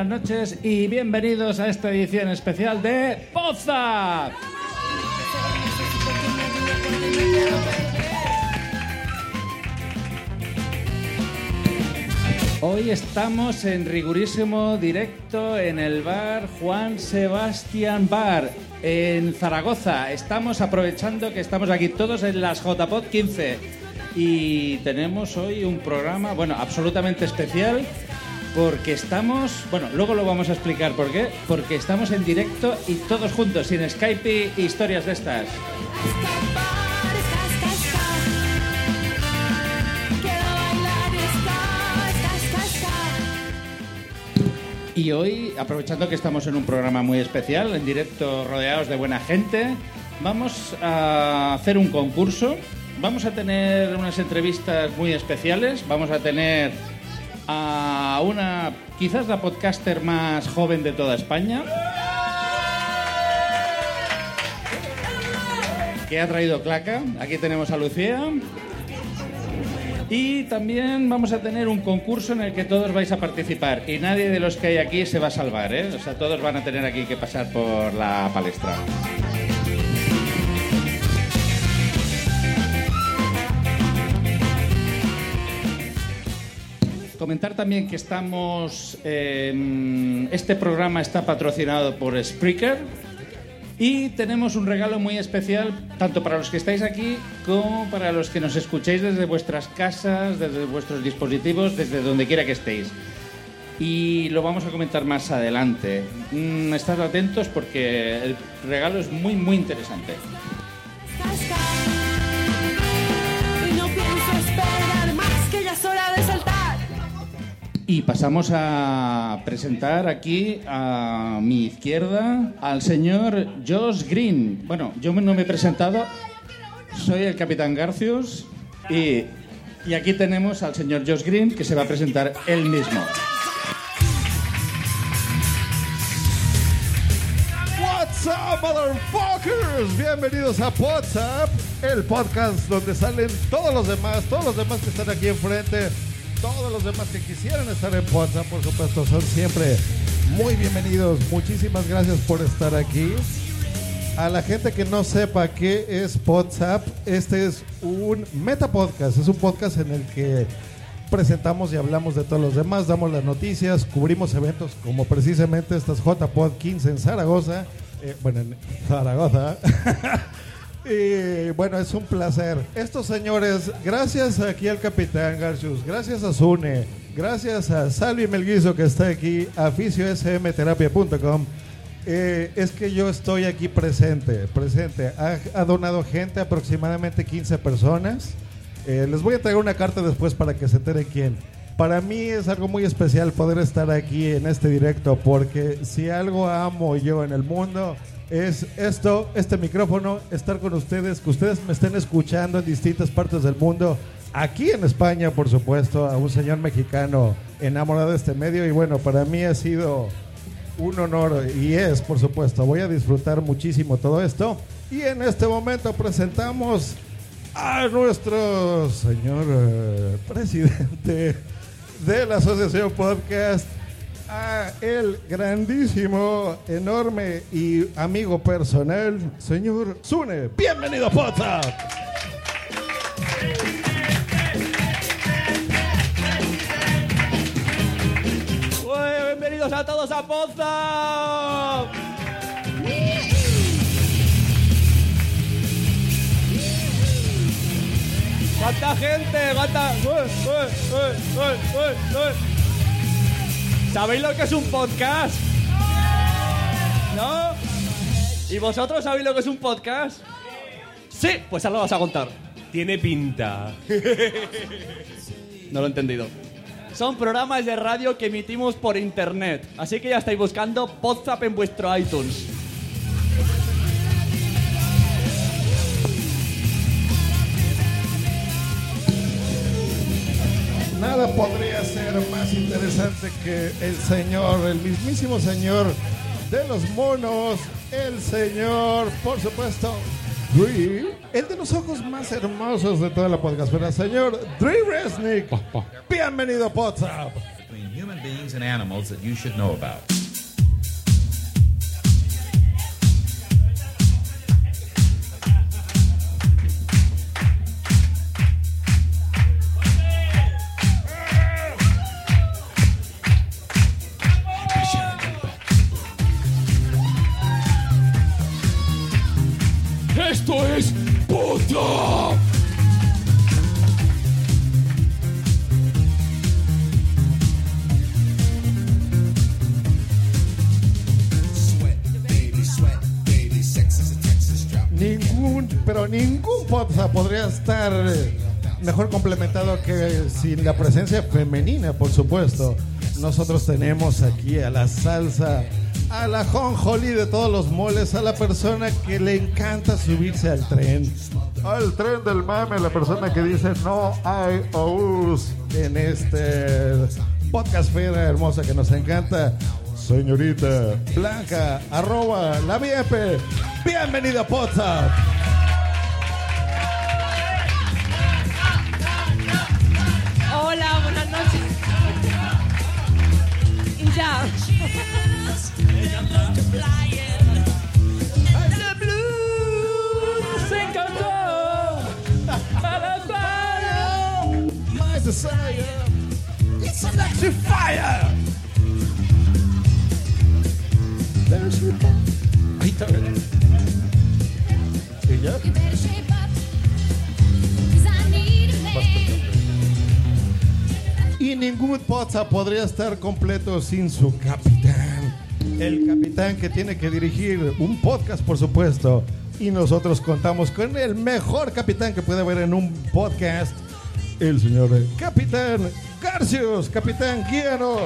Buenas noches y bienvenidos a esta edición especial de Poza. Hoy estamos en rigurísimo directo en el bar Juan Sebastián Bar en Zaragoza. Estamos aprovechando que estamos aquí todos en las JPod 15 y tenemos hoy un programa, bueno, absolutamente especial porque estamos, bueno, luego lo vamos a explicar por qué, porque estamos en directo y todos juntos, sin Skype y historias de estas. Y hoy, aprovechando que estamos en un programa muy especial, en directo rodeados de buena gente, vamos a hacer un concurso. Vamos a tener unas entrevistas muy especiales. Vamos a tener a una, quizás la podcaster más joven de toda España. Que ha traído claca. Aquí tenemos a Lucía. Y también vamos a tener un concurso en el que todos vais a participar y nadie de los que hay aquí se va a salvar, ¿eh? O sea, todos van a tener aquí que pasar por la palestra. Comentar también que estamos. eh, este programa está patrocinado por Spreaker y tenemos un regalo muy especial tanto para los que estáis aquí como para los que nos escuchéis desde vuestras casas, desde vuestros dispositivos, desde donde quiera que estéis. Y lo vamos a comentar más adelante. Mm, estad atentos porque el regalo es muy, muy interesante. Y pasamos a presentar aquí a mi izquierda al señor Josh Green. Bueno, yo no me he presentado, soy el capitán Garcius y, y aquí tenemos al señor Josh Green que se va a presentar él mismo. What's up, motherfuckers? Bienvenidos a WhatsApp, el podcast donde salen todos los demás, todos los demás que están aquí enfrente, todos los demás que quisieran estar en WhatsApp, por supuesto, son siempre muy bienvenidos. Muchísimas gracias por estar aquí. A la gente que no sepa qué es WhatsApp, este es un meta podcast, es un podcast en el que presentamos y hablamos de todos los demás, damos las noticias, cubrimos eventos como precisamente estas JPod 15 en Zaragoza, eh, bueno, en Zaragoza. y bueno, es un placer. Estos señores, gracias aquí al Capitán Garcius, gracias a Zune, gracias a Salvi Melguizo que está aquí, a fisiosmterapia.com. Eh, es que yo estoy aquí presente, presente. Ha, ha donado gente, aproximadamente 15 personas. Eh, les voy a traer una carta después para que se entere quién. Para mí es algo muy especial poder estar aquí en este directo porque si algo amo yo en el mundo es esto, este micrófono, estar con ustedes, que ustedes me estén escuchando en distintas partes del mundo. Aquí en España, por supuesto, a un señor mexicano enamorado de este medio y bueno, para mí ha sido un honor y es, por supuesto. Voy a disfrutar muchísimo todo esto. Y en este momento presentamos a nuestro señor eh, presidente de la Asociación Podcast, a el grandísimo, enorme y amigo personal, señor Zune. Bienvenido a. Uy, bienvenidos a todos a Poza. ¿Cuánta gente? ¿Cuánta? Uy, uy, uy. ¿Sabéis lo que es un podcast? ¿No? ¿Y vosotros sabéis lo que es un podcast? Sí, pues ahora lo vas a contar. Tiene pinta. No lo he entendido. Son programas de radio que emitimos por internet. Así que ya estáis buscando Podzap en vuestro iTunes. Nada podría ser más interesante que el señor, el mismísimo señor de los monos, el señor, por supuesto, Dre, el de los ojos más hermosos de toda la podcastera, señor Dre Resnick. Bienvenido a WhatsApp. between human beings and animals that you should know about. Ningún, podcast podría estar eh, mejor complementado que sin la presencia femenina, por supuesto. Nosotros tenemos aquí a la salsa, a la jonjoli de todos los moles, a la persona que le encanta subirse al tren. Al tren del mame, la persona que dice no hay OUS en este podcast fera hermosa que nos encanta. Señorita Blanca, arroba la VIP. Bienvenida a WhatsApp. Y ya. ¡Se encantó! ¡Para fire! My desire, it's electric fire. There's your Ahí está. ¿Y ningún podcast podría estar completo sin su capitán. El capitán que tiene que dirigir un podcast, por supuesto. Y nosotros contamos con el mejor capitán que puede haber en un podcast. El señor Capitán Garcius. Capitán, guíanos.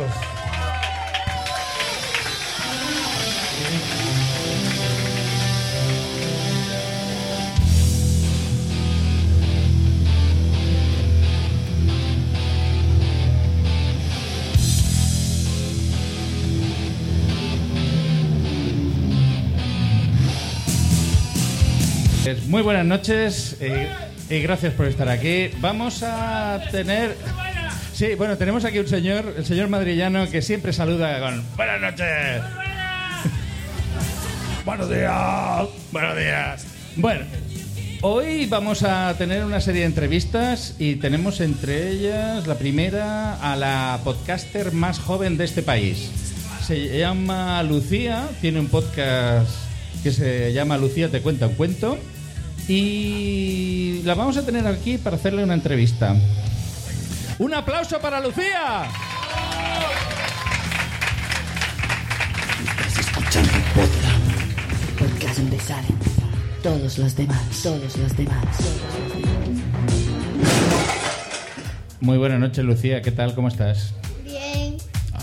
Muy buenas noches eh, y gracias por estar aquí. Vamos a tener... Sí, bueno, tenemos aquí un señor, el señor madrillano, que siempre saluda con buenas noches. Buenos días. Buenos días. Bueno, hoy vamos a tener una serie de entrevistas y tenemos entre ellas la primera a la podcaster más joven de este país. Se llama Lucía, tiene un podcast que se llama Lucía te cuenta un cuento y la vamos a tener aquí para hacerle una entrevista. Un aplauso para Lucía. podcast donde salen todos los demás, todos los demás. Muy buenas noches, Lucía. ¿Qué tal? ¿Cómo estás? Bien.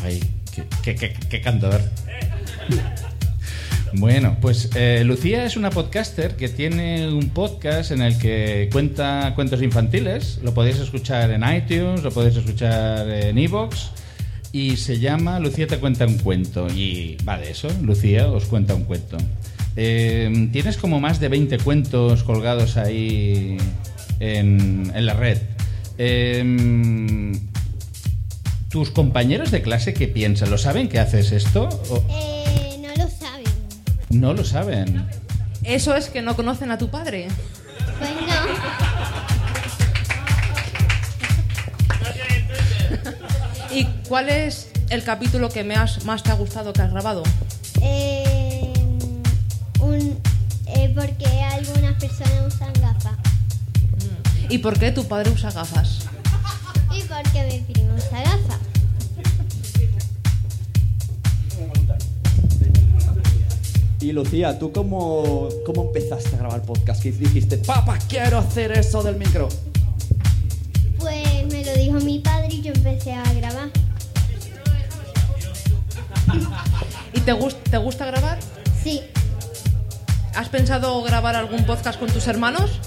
Ay, qué, qué, qué- qué candor. Bueno, pues eh, Lucía es una podcaster que tiene un podcast en el que cuenta cuentos infantiles. Lo podéis escuchar en iTunes, lo podéis escuchar en Evox. Y se llama Lucía te cuenta un cuento. Y va de eso, Lucía os cuenta un cuento. Eh, Tienes como más de 20 cuentos colgados ahí en, la red. Em, ¿Tus compañeros de clase qué piensan? ¿Lo saben que haces esto? ¿O no lo saben? Eso es que no conocen a tu padre. Pues no. ¿Y cuál es el capítulo que me has- más te ha gustado que has grabado? Eh, un, eh, porque algunas personas usan gafas. ¿Y por qué tu padre usa gafas? Y porque mi primo usa gafas. Y Lucía, ¿tú cómo, cómo empezaste a grabar podcast? ¿Qué dijiste? Papá, quiero hacer eso del micro. Pues me lo dijo mi padre y yo empecé a grabar. ¿Y te, gus- te gusta grabar? Sí. ¿Has pensado grabar algún podcast con tus hermanos?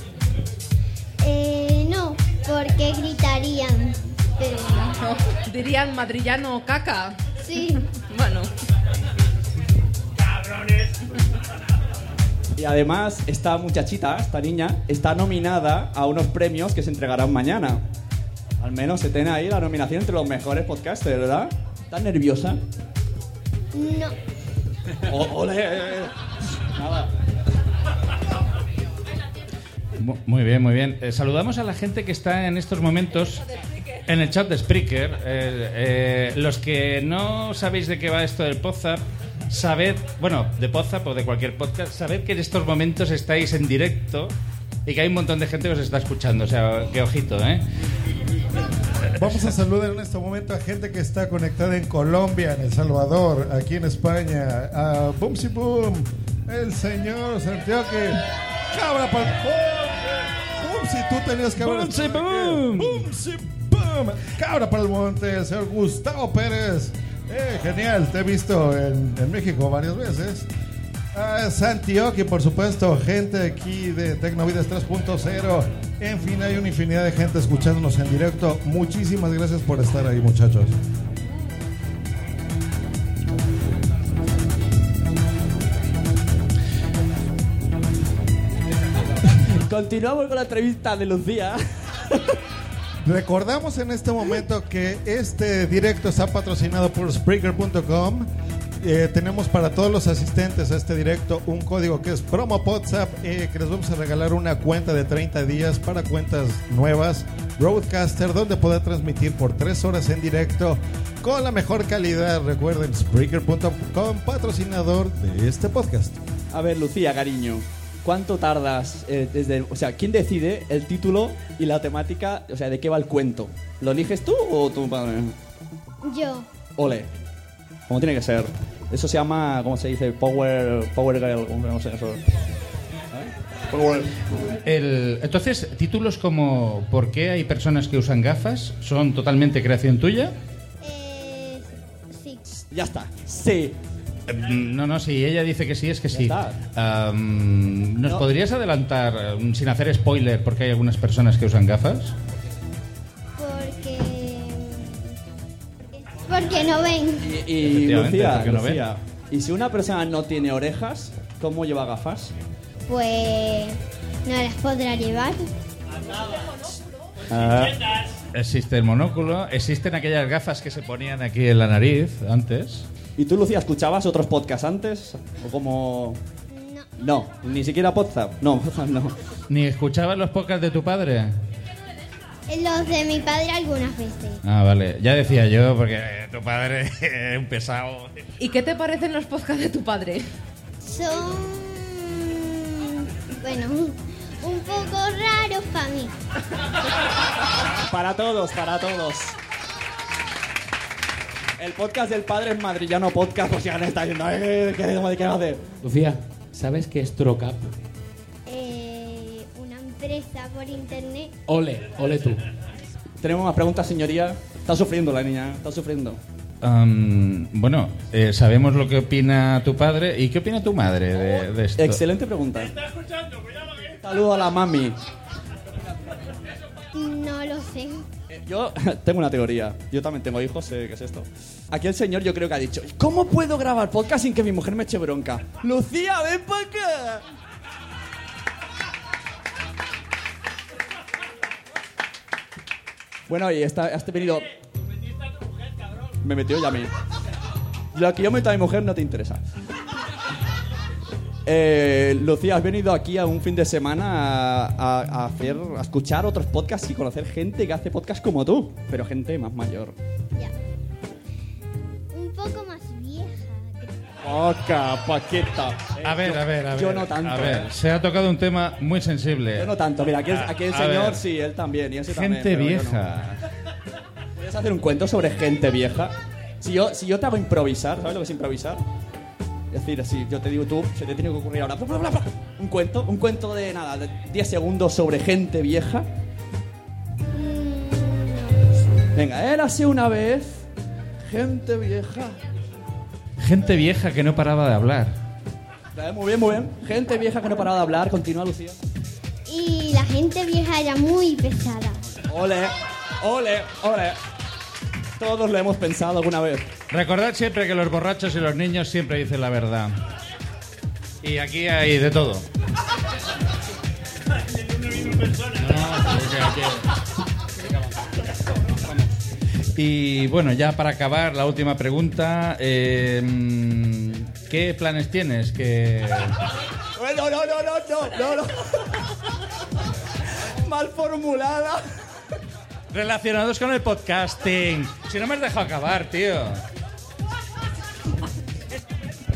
Eh, no, porque gritarían. Pero No, dirían madrillano caca. sí. Bueno, Y además, esta muchachita, esta niña, está nominada a unos premios que se entregarán mañana. Al menos se tiene ahí la nominación entre los mejores podcasters, ¿verdad? ¿Estás nerviosa? No. O- ole. Nada. Mu- Muy bien, muy bien. Eh, saludamos a la gente que está en estos momentos en el chat de Spreaker. Eh, eh, los que no sabéis de qué va esto del Podzap, sabed, bueno, de Podzap o de cualquier podcast, sabed que en estos momentos estáis en directo y que hay un montón de gente que os está escuchando. O sea, que ojito, ¿eh? Vamos a saludar en este momento a gente que está conectada en Colombia, en El Salvador, aquí en España, a Boomsy Boom, el señor Santiago que cabra para Boomsy, tú tenías Boomsy estado aquí. Boom. Boom, cabra para el monte, el señor Gustavo Pérez. Eh, genial, te he visto en, México varias veces. Ah, Santioki, por supuesto, gente aquí de Tecnovidas 3.0. En fin, hay una infinidad de gente escuchándonos en directo. Muchísimas gracias por estar ahí, muchachos. Continuamos con la entrevista de Lucía. Recordamos en este momento que este directo está patrocinado por Spreaker.com. Eh, tenemos para todos los asistentes a este directo un código que es promo WhatsApp que les vamos a regalar una cuenta de 30 días para cuentas nuevas Roadcaster donde poder transmitir por 3 horas en directo con la mejor calidad. Recuerden Spreaker.com patrocinador de este podcast. A ver, Lucía, cariño, ¿cuánto tardas eh, desde, o sea, quién decide el título y la temática, o sea, de qué va el cuento? ¿Lo eliges tú o tu padre? Yo. Ole, como tiene que ser. Eso se llama, ¿cómo se dice? Power, power girl, ¿cómo no sé eso? ¿Eh? Power. El- entonces, títulos como ¿Por qué hay personas que usan gafas? ¿Son totalmente creación tuya? Eh, sí. Ya está. Sí. Eh, No, no, si ella dice que sí, es que sí. ¿Nos No. podrías adelantar, eh, sin hacer spoiler, por qué hay algunas personas que usan gafas? Porque. Porque no ven. Y, y Lucía, porque no ¿y si una persona no tiene orejas, cómo lleva gafas? Pues. No las podrá llevar. Existe el monóculo, existen aquellas gafas que se ponían aquí en la nariz antes. ¿Y tú, Lucía, escuchabas otros podcasts antes? ¿O como...? No. ni siquiera WhatsApp. No, WhatsApp no. ¿Ni escuchabas los podcasts de tu padre? Los de mi padre algunas veces. Ah, vale. Ya decía yo, porque eh, tu padre es un pesado. ¿y qué te parecen los podcasts de tu padre? Son. Bueno, un poco raros para mí. Para todos, para todos. El podcast del padre es madrillano podcast, por si alguien está diciendo, "Eh, ¿qué, qué, qué hacer? Lucía, ¿sabes qué es Trocap? Eh, una empresa por internet. Ole, ole tú. Tenemos más preguntas, señoría. Está sufriendo la niña, está sufriendo. Bueno, eh, sabemos lo que opina tu padre. ¿Y qué opina tu madre de, de esto? Excelente pregunta. Saludo a la mami. No lo sé. Yo tengo una teoría. Yo también tengo hijos, sé qué es esto. Aquí el señor yo creo que ha dicho, ¿cómo puedo grabar podcast sin que mi mujer me eche bronca? Lucía, ven para acá. Bueno, y esta, has venido... Me metió ya a mí. Lo que yo meto a mi mujer no te interesa. Eh, Lucía, has venido aquí a un fin de semana a, a- a hacer, a escuchar otros podcasts y conocer gente que hace podcasts como tú, pero gente más mayor. Un poco más vieja. Poca, paqueta. A ver, a ver, a ver. Yo no tanto. A ver, eh. se ha tocado un tema muy sensible. Yo no tanto. Mira, aquí, el- aquí el A señor ver. sí, él también. Y ese también, Gente pero yo no. vieja. ¿Puedes hacer un cuento sobre gente vieja? Si yo, si yo te hago improvisar, ¿sabes lo que es improvisar? Es decir, si yo te digo tú, se te tiene que ocurrir ahora bla, bla, bla, bla, un cuento, un cuento de nada, de 10 segundos sobre gente vieja. Venga, érase una vez gente vieja. Gente vieja que no paraba de hablar. Eh, Muy bien, muy bien. Gente vieja que no paraba de hablar. Continúa, Lucía. Y la gente vieja era muy pesada. Ole, ole, ole. Todos lo hemos pensado alguna vez. Recordad siempre que los borrachos y los niños siempre dicen la verdad. Y aquí hay de todo. Y bueno, ya para acabar, la última pregunta. eh, ¿Qué planes tienes? Que... No, no, no, no, no, no, no. Mal formulada. Relacionados con el podcasting. Si no me has dejado acabar, tío.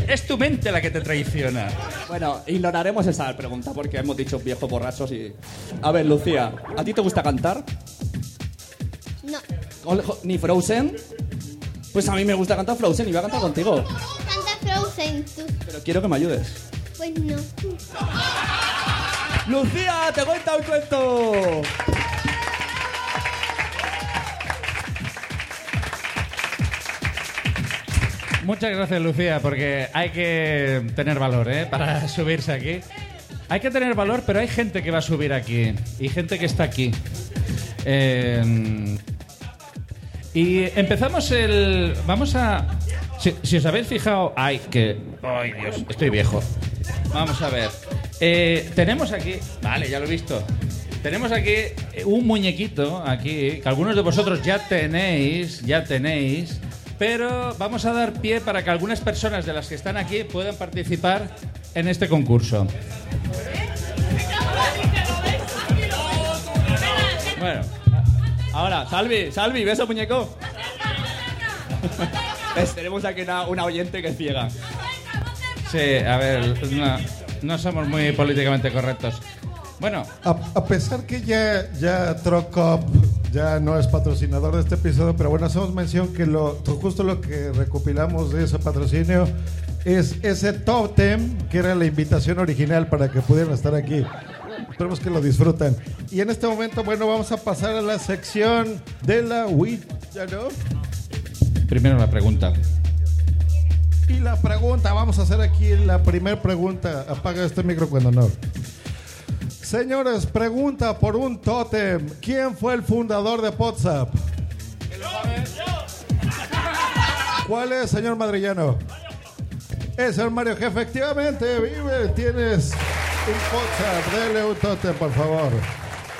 Es tu mente la que te traiciona. Bueno, ignoraremos esa pregunta porque hemos dicho viejos borrachos y... A ver, Lucía, ¿a ti te gusta cantar? No, ¿Ni Frozen? Pues a mí me gusta cantar Frozen y voy a cantar contigo. canta Frozen tú. Pero quiero que me ayudes. Pues no. ¡Lucía, te cuenta un cuento! Muchas gracias, Lucía, porque hay que tener valor, ¿eh? Para subirse aquí. Hay que tener valor, pero hay gente que va a subir aquí. Y gente que está aquí. Eh, y empezamos el... Vamos a... Si, os habéis fijado... Ay, que... Ay, Dios, estoy viejo. Vamos a ver. Eh, tenemos aquí... Vale, ya lo he visto. Tenemos aquí un muñequito, aquí, que algunos de vosotros ya tenéis, ya tenéis, pero vamos a dar pie para que algunas personas de las que están aquí puedan participar en este concurso. Bueno, ahora, Salvi, Salvi, ¿ves al muñeco? ¿Ves? Tenemos aquí una, una oyente que es ciega. Sí, a ver, no, no somos muy políticamente correctos. Bueno, A, a pesar que ya, ya Truck Up ya no es patrocinador de este episodio, pero bueno, hacemos mención que lo, justo lo que recopilamos de ese patrocinio es ese top 10 que era la invitación original para que pudieran estar aquí. Esperemos que lo disfruten. Y en este momento, bueno, vamos a pasar a la sección de la Wii, ¿ya no? primero la pregunta. Y la pregunta, vamos a hacer aquí la primera pregunta. Apaga este micro cuando no. Señores, pregunta por un tótem. ¿Quién fue el fundador de WhatsApp? ¿Cuál es, señor Madrillano? Es el Mario que efectivamente vive. Tienes un WhatsApp. Dele un tótem, por favor.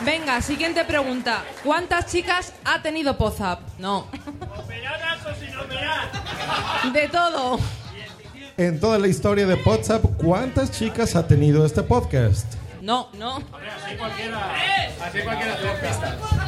Venga, siguiente pregunta. ¿Cuántas chicas ha tenido Pozap? No. De todo. En toda la historia de WhatsApp, ¿cuántas chicas ha tenido este podcast? No, no. Así cualquiera. Así cualquiera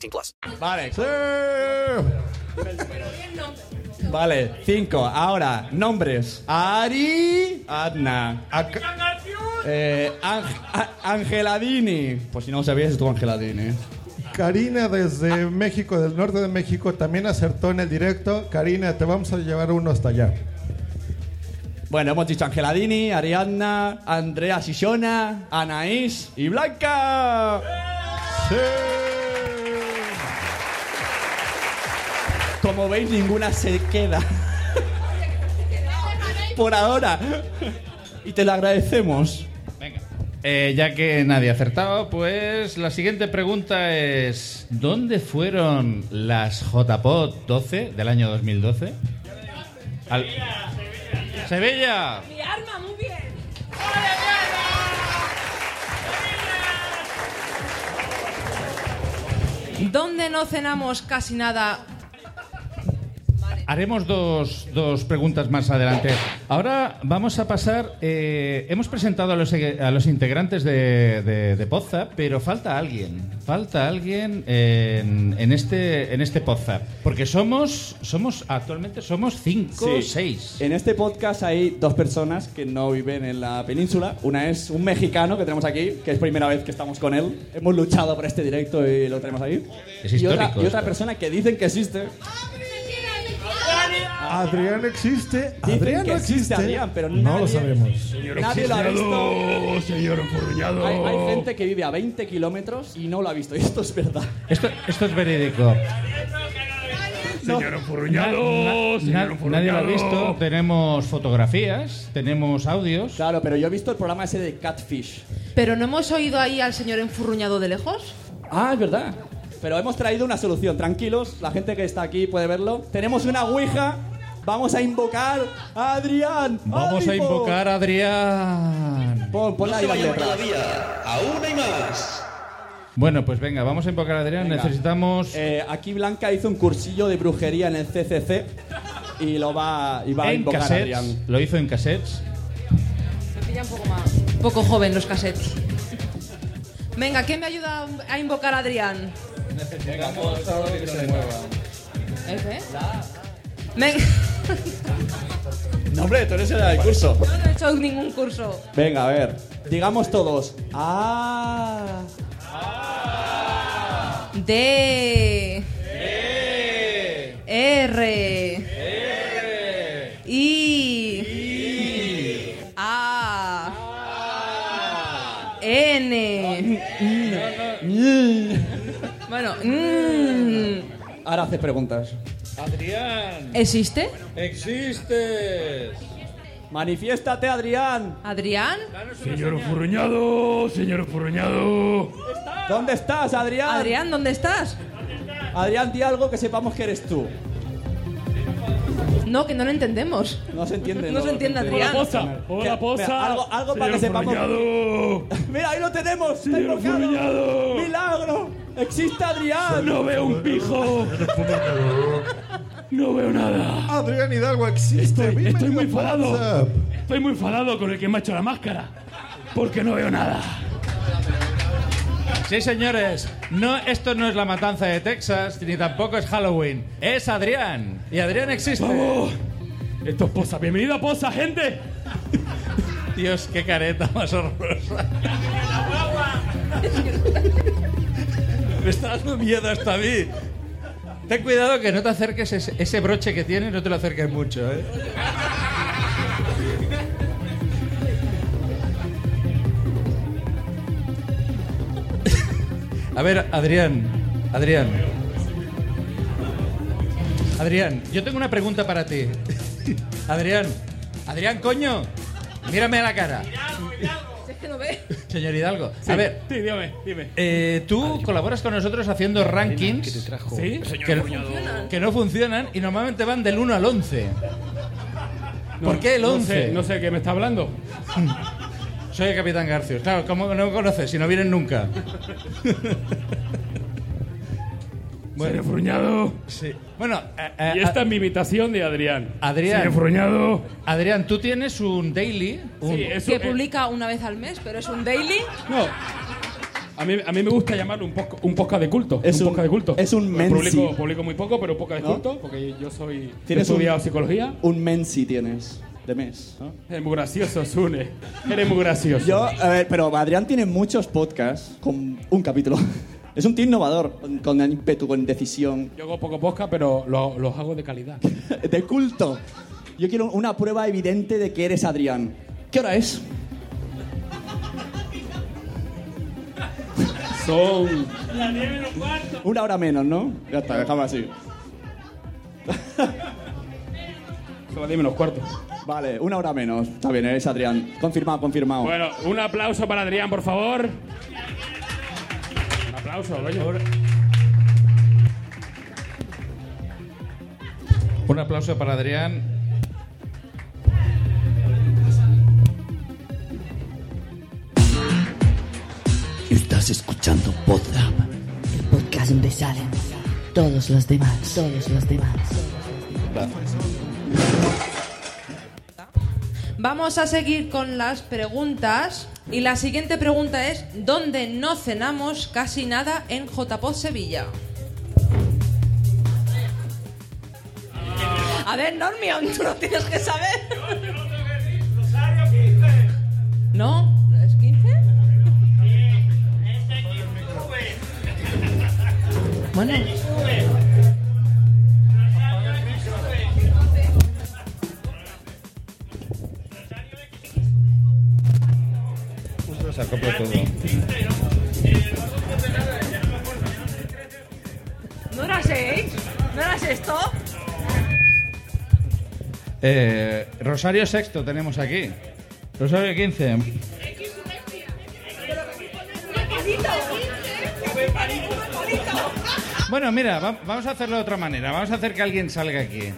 plus. Vale. Vale, cinco. Ahora, nombres. Ari. Adna. Eh, Ang- Angeladini. Pues si no sabías, tú Angeladini. Karina desde México, del norte de México, también acertó en el directo. Karina, te vamos a llevar uno hasta allá. Bueno, hemos dicho Angeladini, Ariadna, Andrea Sisona, Anaís y Blanca. Como veis, ninguna se queda. Por ahora. Y te lo agradecemos. Eh, ya que nadie ha acertado, pues la siguiente pregunta es: ¿Dónde fueron las JPOT 12 del año 2012? Al- Sevilla. Mi arma, muy bien. ¿Dónde no cenamos casi nada? Haremos dos, dos preguntas más adelante. Ahora vamos a pasar. eh, hemos presentado a los, a los integrantes de, de, de Podzap, pero falta alguien. Falta alguien en, en este en este Podzap. Porque somos, somos actualmente somos cinco o Sí. seis. En este podcast hay dos personas que no viven en la península. Una es un mexicano que tenemos aquí, que es primera vez que estamos con él. Hemos luchado por este directo y lo tenemos ahí. Es y otra, y otra persona que dicen que existe. Adrián existe. Dicen Adrián que no existe existe. Adrián, pero no lo sabemos. Nadie lo ha visto. señor enfurruñado. Hay, hay gente que vive a 20 kilómetros y no lo ha visto. Y esto es verdad. Esto, esto es verídico. Señor enfurruñado, Na- señor na- enfurruñado. nadie lo ha visto. Tenemos fotografías, tenemos audios. Claro, pero yo he visto el programa ese de Catfish. ¿Pero no hemos oído ahí al señor enfurruñado de lejos? Ah, es verdad. Pero hemos traído una solución. Tranquilos, la gente que está aquí puede verlo. Tenemos una ouija. Vamos a invocar a Adrián. Vamos a pon- invocar a Adrián. Pon, ponla ahí la letra. Aún hay más. Bueno, pues venga, vamos a invocar a Adrián. Venga. Necesitamos. Eh, aquí Blanca hizo un cursillo de brujería en el CCC y lo va, y va a en invocar a. Adrián. Lo hizo en cassettes. Me pilla un poco más. Un poco joven los cassettes. Venga, ¿quién me ayuda a invocar a Adrián? ¿El qué? Venga. No, hombre, tú eres el del curso. Yo no he hecho ningún curso. Venga, a ver. Digamos todos. Ah. D. R. I. A. N. Bueno, mm, Ahora haces preguntas. Adrián, ¿existe? existes. Manifiéstate, Adrián. ¿Adrián? Señor enfurruñado, señor enfurruñado. ¿Dónde estás, Adrián? Adrián, ¿dónde estás? Adrián, di algo que sepamos que eres tú. No, que no lo entendemos. No se entiende. No se entiende, Adrián. Hola, posa. Hola, Que- posa. mira, algo- algo para que sepamos-. Mira, ahí lo tenemos. Señor. ¡Milagro! ¡Existe Adrián! No veo un pijo. No veo nada. Adrián Hidalgo existe. Estoy, estoy muy enfadado. Estoy muy enfadado con el que me ha hecho la máscara. Porque no veo nada. Sí, señores. No, esto no es la matanza de Texas, ni tampoco es Halloween. Es Adrián. Y Adrián existe. ¡Vamos! Esto es Posa. Bienvenido a Posa, gente. Dios, qué careta más horrorosa. Me está dando miedo hasta a mí. Ten cuidado que no te acerques ese, broche que tiene, no te lo acerques mucho, ¿eh? A ver, Adrián, Adrián. Adrián, yo tengo una pregunta para ti. Adrián, Adrián, coño, mírame a la cara. Señor Hidalgo, a ver, Sí, dígame, dime. eh, tú colaboras con nosotros haciendo rankings ¿Sí? que, que no funcionan y normalmente van del 1 al 11. ¿Por qué el No 11? sé, no sé qué me está hablando. Soy el Capitán Garcius. Claro, ¿cómo no me conoces si no vienen nunca? Señor enfurruñado. Sí. Bueno, eh, eh, Y esta es mi imitación de Adrián. Adrián. Señor enfurruñado. Adrián, tú tienes un daily. Un, Sí, eso, Que eh, publica una vez al mes, pero es un daily. No. A mí, a mí me gusta llamarlo un, podcast de culto. Es un, un- podcast de culto. es un Publico, mensi. publico muy poco, pero un podcast de ¿No? culto, porque yo soy. Tienes un- estudiado psicología. Un mensi tienes de mes. ¿no? Eres muy gracioso, Sune. Eres muy gracioso. Yo, a ver, pero Adrián tiene muchos podcasts con un capítulo. Es un tío innovador, con, con ímpetu, con decisión. Yo hago poco podcast, pero lo- los hago de calidad. De culto. Yo quiero una prueba evidente de que eres Adrián. ¿Qué hora es? Son Las 10 menos cuarto. una hora menos, ¿no? Ya está, dejamos así. Son las 10 menos cuarto. Vale, una hora menos. Está bien, eres Adrián. Confirmado, confirmado. Bueno, un aplauso para Adrián, por favor. Un aplauso, coño. Un aplauso para Adrián. Estás escuchando Podzap, el podcast donde salen todos los demás, todos los demás. Vamos a seguir con las preguntas. Y la siguiente pregunta es: ¿Dónde no cenamos casi nada en JPOD Sevilla? A ver, Normion, tú lo tienes que saber. ¿No? ¿Es 15? Bueno. Se acopla todo. ¿No era 6? ¿No era esto? Eh, Rosario Sexto tenemos aquí. Rosario 15. Bueno, mira, va- vamos a hacerlo de otra manera. Vamos a hacer que alguien salga aquí.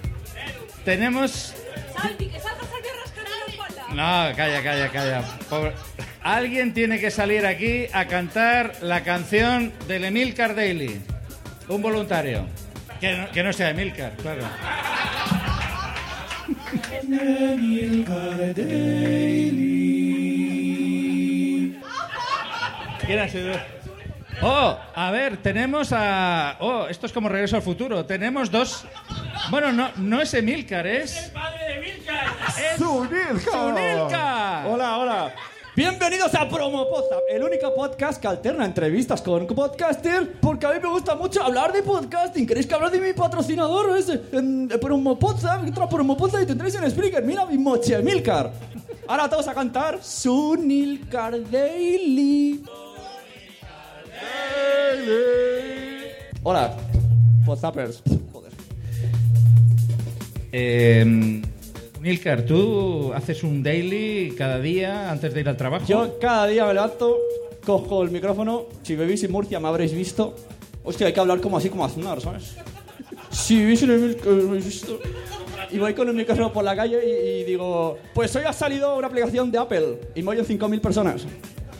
Tenemos. Salvi, que salga Salvi a rascar la espalda. No, calla, calla, calla. Pobre- Alguien tiene que salir aquí a cantar la canción del Emilcar Daily. Un voluntario. Que no, que no sea Emilcar, claro. ¿Quién ha sido? Oh, a ver, tenemos a. Oh, esto es como regreso al futuro. Tenemos dos. Bueno, no, no es Emilcar, es. ¡Zunilka! ¡Zunilka! Hola, hola. Bienvenidos a Promo el único podcast que alterna entrevistas con podcasters, porque a mí me gusta mucho hablar de podcasting. ¿Queréis que hable de mi patrocinador? Es en Promo Podzap, entra Promo Podzap y tendréis en Spreaker. Mira mi moche, Milcar. Ahora todos a cantar Sunilcar Daily. Hola, Podzappers. Joder. Eh, Milcar, ¿tú haces un daily cada día antes de ir al trabajo? Yo cada día me levanto, cojo el micrófono. Si vivís en Murcia me habréis visto. Hostia, hay que hablar como así como Aznar, ¿sabes? Si vivís en el. Y voy con el micrófono por la calle y, y digo, pues hoy ha salido una aplicación de Apple y me oyen 5.000 personas.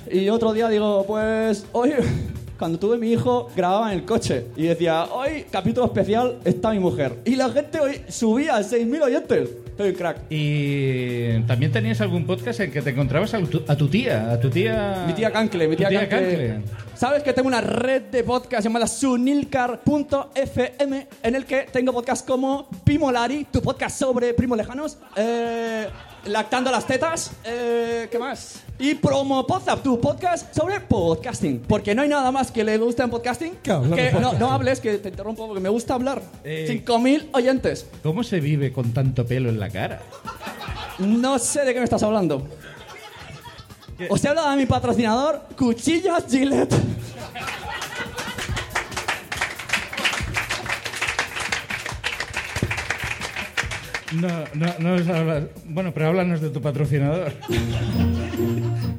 Y otro día digo, pues hoy, cuando tuve mi hijo, grababa en el coche y decía, hoy, capítulo especial, está mi mujer. Y la gente hoy subía a 6.000 oyentes. Un crack. Y también tenías algún podcast en que te encontrabas a tu, a tu tía, a tu tía... Mi tía Cancle, mi tía, Cancle. Cancle. ¿Sabes que tengo una red de podcast llamada sunilcar.fm en el que tengo podcasts como Pimolari, tu podcast sobre primos lejanos, eh, Lactando las tetas, eh, ¿qué más? Y Promo Podzap, tu podcast sobre podcasting. Porque no hay nada más que le guste en podcasting que, hablar de no, podcasting. no hables, que te interrumpo porque me gusta hablar. Eh, 5.000 oyentes. ¿Cómo se vive con tanto pelo en la cara? No sé de qué me estás hablando. Os he hablado de mi patrocinador, Cuchillas Gillette. No, no, no nos hablas- Bueno, pero háblanos de tu patrocinador.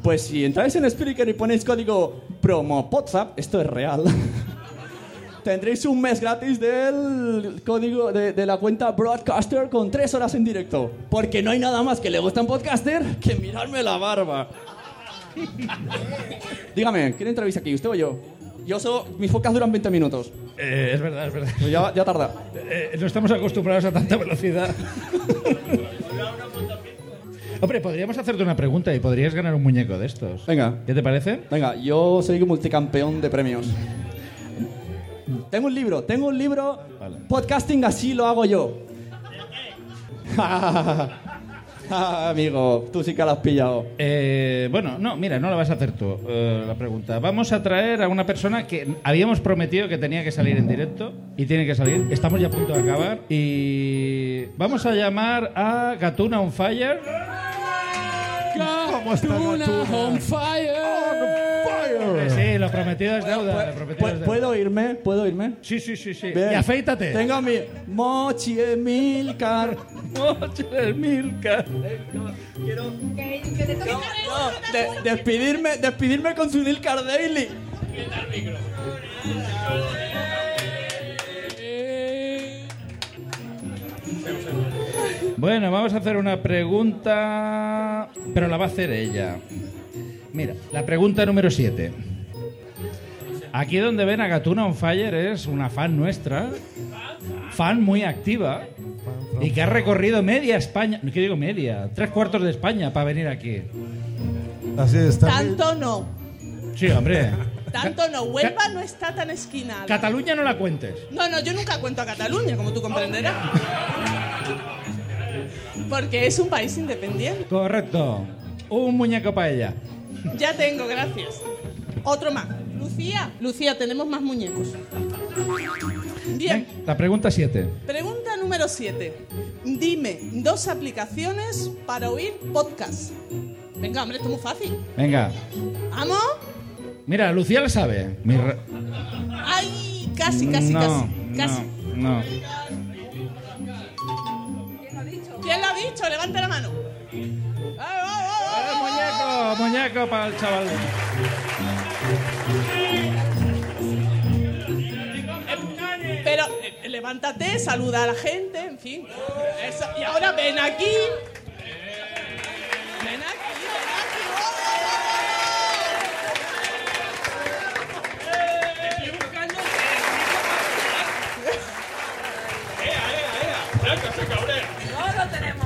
Pues si entráis en Spreaker y ponéis código promo WhatsApp, esto es real. Tendréis un mes gratis del código de, de la cuenta Broadcaster con tres horas en directo. Porque no hay nada más que le gusta a podcaster que mirarme la barba. Dígame, ¿quién entrevista aquí? ¿Usted o yo? Yo solo, mis podcasts duran 20 minutos. Eh, es verdad, es verdad. Pues ya, ya tarda. Eh, no estamos acostumbrados a tanta velocidad. Hombre, podríamos hacerte una pregunta y podrías ganar un muñeco de estos. Venga. ¿Qué te parece? Venga, yo soy multicampeón de premios. Tengo un libro, tengo un libro. Podcasting así lo hago yo. Ah, amigo, tú sí que la has pillado. Eh, bueno, no, mira, no la vas a hacer tú eh, la pregunta. Vamos a traer a una persona que habíamos prometido que tenía que salir en directo y tiene que salir. Estamos ya a punto de acabar y vamos a llamar a Gatuna on Fire. ¿Cómo está Gatuna Gatuna? on fire. Sí, lo prometido es deuda. lo prometido es deuda. ¿Puedo irme? ¿Puedo irme? Sí, sí, sí, sí. Bien. Y afeítate. Tengo mi Mochi Emilcar. Mochi Emilcar. Quiero no, de- despedirme, despedirme con su Nilcar Daily. Bueno, vamos a hacer una pregunta, pero la va a hacer ella. Mira, la pregunta número 7. Aquí donde ven a Gatuna on Fire es una fan nuestra, fan muy activa y que ha recorrido media España, ¿qué digo media? Tres cuartos de España para venir aquí. Así es, también. Tanto no. Sí, hombre. Tanto no. Huelva no está tan esquinada. Cataluña no la cuentes. No, no, yo nunca cuento a Cataluña, como tú comprenderás. Porque es un país independiente. Correcto. Un muñeco para ella. Ya tengo, gracias. Otro más. Lucía, Lucía, tenemos más muñecos. Bien, La pregunta 7. pregunta número 7. Dime dos aplicaciones para oír podcast. Venga, hombre, esto es muy fácil. Venga. ¿Vamos? Mira, Lucía la sabe. Mi Ay, casi, casi, no, casi. Casi. No, no. ¿Quién lo ha dicho? Levante la mano. Muñeco para el chaval. Pero eh, levántate, saluda a la gente, en fin. Y ahora ven aquí. Ven aquí, ven aquí. Estoy buscando No lo tenemos.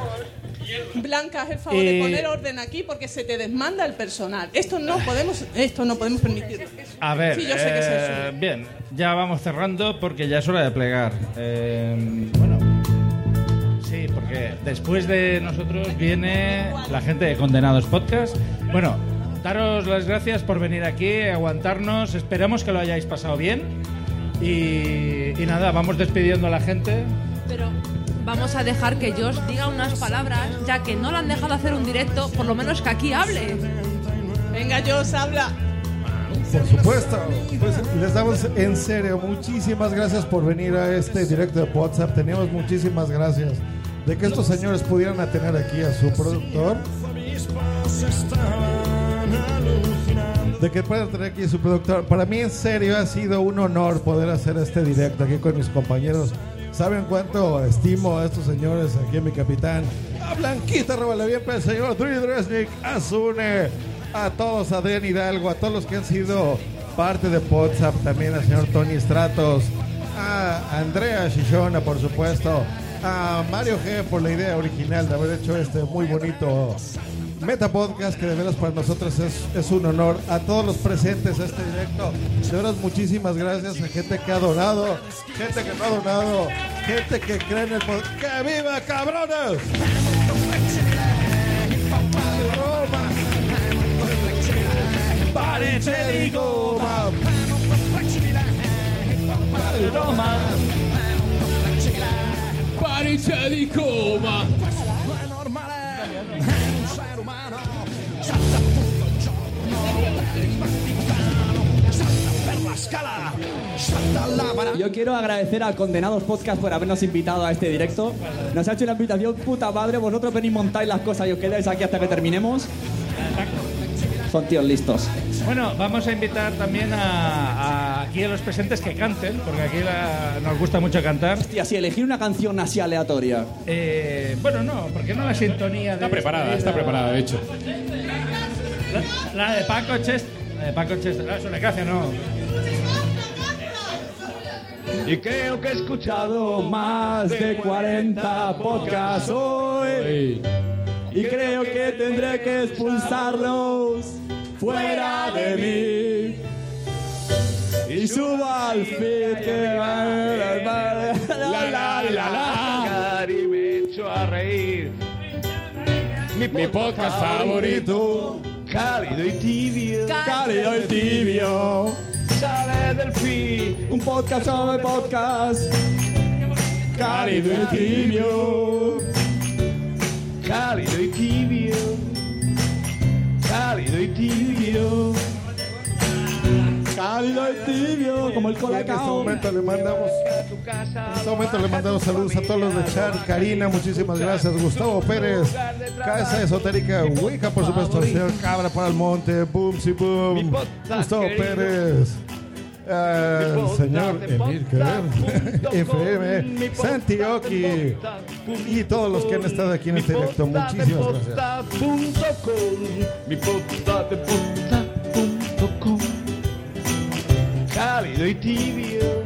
Blanca, haz el favor de Eh, poner orden aquí porque se te desmanda el personal. Esto no podemos, esto no podemos permitirlo. A ver, Sí, yo sé que eh, bien, ya vamos cerrando porque ya es hora de plegar. Eh, bueno, sí, porque después de nosotros viene la gente de Condenados Podcast. Bueno, daros las gracias por venir aquí, aguantarnos. Esperamos que lo hayáis pasado bien. Y, y nada, vamos despidiendo a la gente. Pero vamos a dejar que Josh diga unas palabras, ya que no le han dejado hacer un directo, por lo menos que aquí hable. Venga, Jos, habla. Por supuesto. Pues les damos en serio muchísimas gracias por venir a este directo de WhatsApp. Teníamos muchísimas gracias de que estos señores pudieran tener aquí a su productor. De que puedan tener aquí a su productor. Para mí en serio ha sido un honor poder hacer este directo aquí con mis compañeros. ¿Saben cuánto estimo a estos señores? Aquí a mi capitán, a Blanquita, róbale bien, al señor Dri Dresnik, a Zune, a todos, a Adrián Hidalgo, a todos los que han sido parte de WhatsApp, también al señor Tony Stratos, a Andrea Shishona, por supuesto, a Mario G por la idea original de haber hecho este muy bonito Meta Podcast, que de veras para nosotros es, es un honor. A todos los presentes a este directo, de veras muchísimas gracias a gente que ha donado, gente que no ha donado, gente que cree en el podcast. ¡Que viva, cabrones! ¡Parece de Yo quiero agradecer a Condenados Podcast por habernos invitado a este directo. Nos ha hecho una invitación puta madre. Vosotros venís, montáis las cosas y os quedáis aquí hasta que terminemos. Son tíos listos. Bueno, vamos a invitar también a, a aquí a los presentes que canten, porque aquí la- nos gusta mucho cantar. Hostia, si elegir una canción así aleatoria. Eh, bueno, no, porque no la sintonía de Está preparada, despedida? está preparada, de hecho. La, la de Paco Chest. La de Paco Chest. Ah, es una canción, no. Y creo que he escuchado más de 40 podcasts hoy. Y creo que tendré que expulsarlos fuera de mí. Y subo al feed que va la la la la y me echo a reír. Mi podcast favorito. Cálido y tibio. Cálido y tibio. Sale del feed. Un podcast sobre podcast. Cálido y tibio. Cálido y tibio. Cálido y tibio. Cálido y tibio. Como el Y en este colacao. momento le mandamos en este momento le mandamos saludos a todos los de Char, Karina, muchísimas gracias, Gustavo Pérez, Casa Esotérica, Wicca, por supuesto, señor Cabra para el Monte, Boom, si Boom, Gustavo Pérez. El señor Emir Querer, FM, Santioki y todos los que han estado aquí en este directo, muchísimas gracias. Cálido y tibio.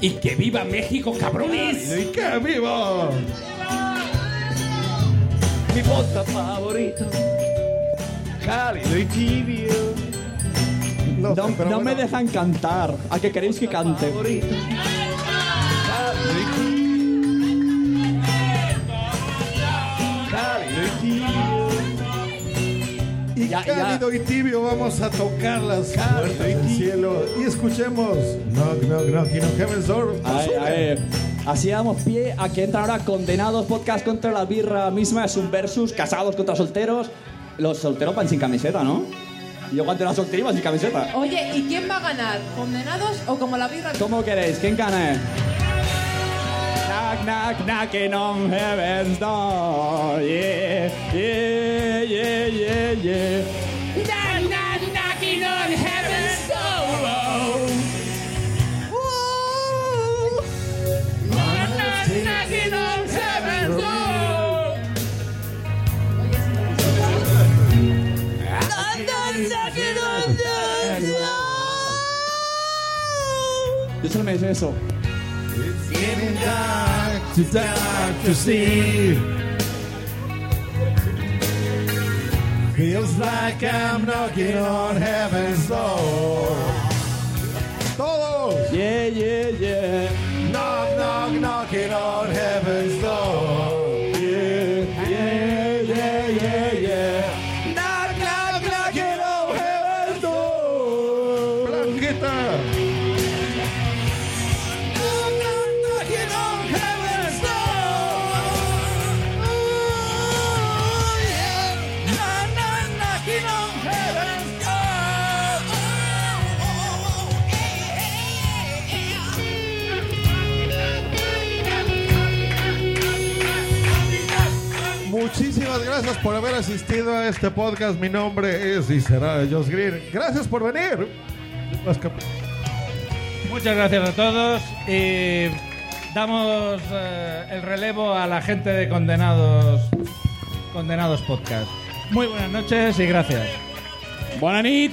Y que viva México, cabrones. ¡Y que viva! Mi podcast favorito. Cálido y tibio. No, pero no bueno. me dejan cantar. ¿A qué queréis que cante? Y. Y Ya, ya. cálido y tibio vamos a tocar las puertas del cielo y escuchemos Knock Knock Knocking on Heaven's Door. Ay, ay. Así damos pie a que entran ahora condenados podcast contra la birra misma. Es un versus, casados contra solteros. Los solteros van sin camiseta, ¿no? Yo cuando era soltero iba sin camiseta. Oye, ¿y quién va a ganar? ¿Condenados o como la birra? ¿Cómo queréis? ¿Quién gana? Knock, knock, knocking on heaven's door. Yeah, yeah, yeah, yeah, yeah. Yo solo me sé eso. Getting dark, too dark to see. Feels like I'm knocking on heaven's door. Todos. Yeah, yeah, yeah. Knock, knock, knocking on heaven's door. Gracias por haber asistido a este podcast. Mi nombre es y será Josh Green. Gracias por venir. Muchas gracias a todos y damos eh, el relevo a la gente de Condenados Condenados Podcast. Muy buenas noches y gracias. Buenas nit.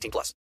18 plus.